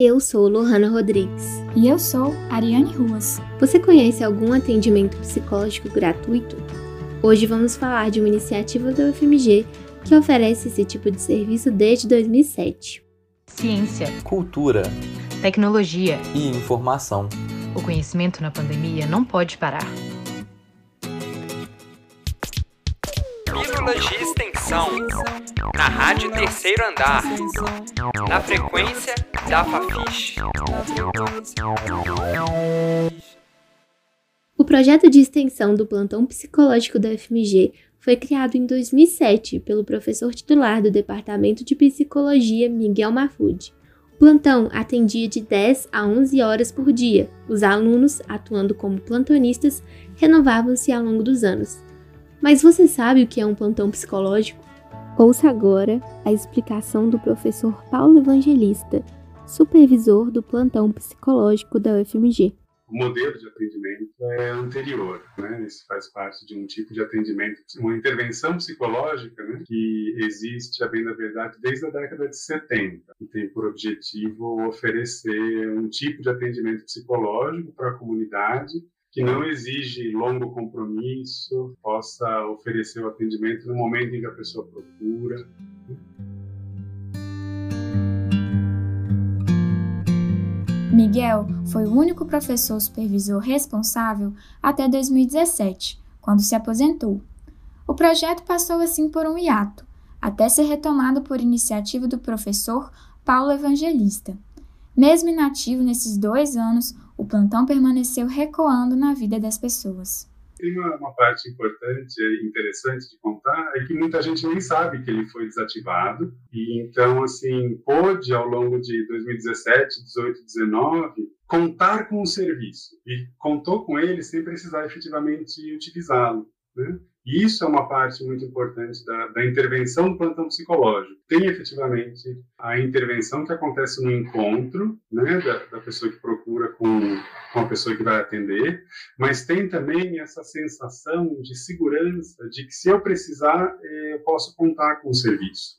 Eu sou Lohana Rodrigues. E eu sou Ariane Ruas. Você conhece algum atendimento psicológico gratuito? Hoje vamos falar de uma iniciativa do UFMG que oferece esse tipo de serviço desde 2007. Ciência, cultura, tecnologia e informação. O conhecimento na pandemia não pode parar. Pílulas de extensão. Na Rádio Terceiro Andar. Na frequência da Fafiche. O projeto de extensão do plantão psicológico da UFMG foi criado em 2007 pelo professor titular do Departamento de Psicologia Miguel Mafud. O plantão atendia de 10 a 11 horas por dia. Os alunos, atuando como plantonistas, renovavam-se ao longo dos anos. Mas você sabe o que é um plantão psicológico? Ouça agora a explicação do professor Paulo Evangelista, supervisor do plantão psicológico da UFMG. O modelo de atendimento é anterior, né? Isso faz parte de um tipo de atendimento, uma intervenção psicológica, né? Que existe, a bem da verdade, desde a década de 70 e tem por objetivo oferecer um tipo de atendimento psicológico para a comunidade que não exige longo compromisso, possa oferecer o atendimento no momento em que a pessoa procura. Miguel foi o único professor supervisor responsável até 2017, quando se aposentou. O projeto passou assim por um hiato, até ser retomado por iniciativa do professor Paulo Evangelista. Mesmo inativo nesses dois anos, o plantão permaneceu recuando na vida das pessoas. Tem uma, uma, parte importante e interessante de contar é que muita gente nem sabe que ele foi desativado e então assim pôde ao longo de 2017, 18, 19 contar com o serviço e contou com ele sem precisar efetivamente utilizá-lo. Né? E isso é uma parte muito importante da, da, intervenção do plantão psicológico. Tem efetivamente a intervenção que acontece no encontro né, da, da pessoa que procura com, com a pessoa que vai atender, mas tem também essa sensação de segurança, de que se eu precisar, eh, eu posso contar com o serviço.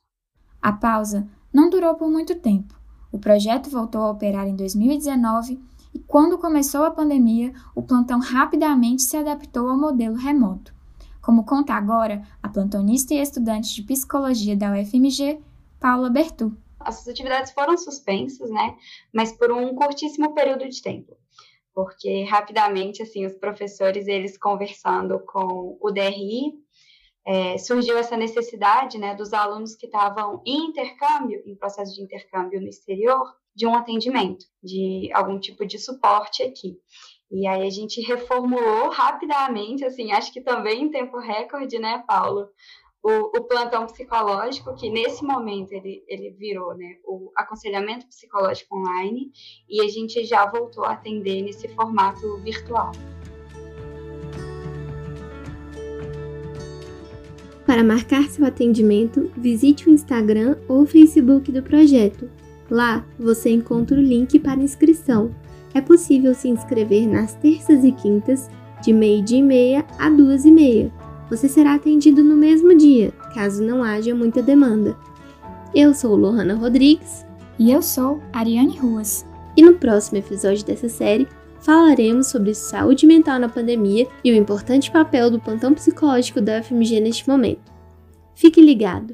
A pausa não durou por muito tempo. O projeto voltou a operar em 2019 e, quando começou a pandemia, o plantão rapidamente se adaptou ao modelo remoto como conta agora a plantonista e estudante de psicologia da UFMG, Paula Bertu. As atividades foram suspensas, né, mas por um curtíssimo período de tempo, porque rapidamente, assim, os professores, eles conversando com o DRI, é, surgiu essa necessidade, né, dos alunos que estavam em intercâmbio, em processo de intercâmbio no exterior, de um atendimento, de algum tipo de suporte aqui. E aí a gente reformulou rapidamente, assim, acho que também em tempo recorde, né, Paulo? O, o, plantão psicológico, que nesse momento ele, ele virou né, o aconselhamento psicológico online, e a gente já voltou a atender nesse formato virtual. Para marcar seu atendimento, visite o Instagram ou Facebook do projeto. Lá você encontra o link para inscrição é possível se inscrever nas terças e quintas, de meio-dia e meia a duas e meia. Você será atendido no mesmo dia, caso não haja muita demanda. Eu sou Lohana Rodrigues. E eu sou Ariane Ruas. E no próximo episódio dessa série, falaremos sobre saúde mental na pandemia e o importante papel do plantão psicológico da UFMG neste momento. Fique ligado!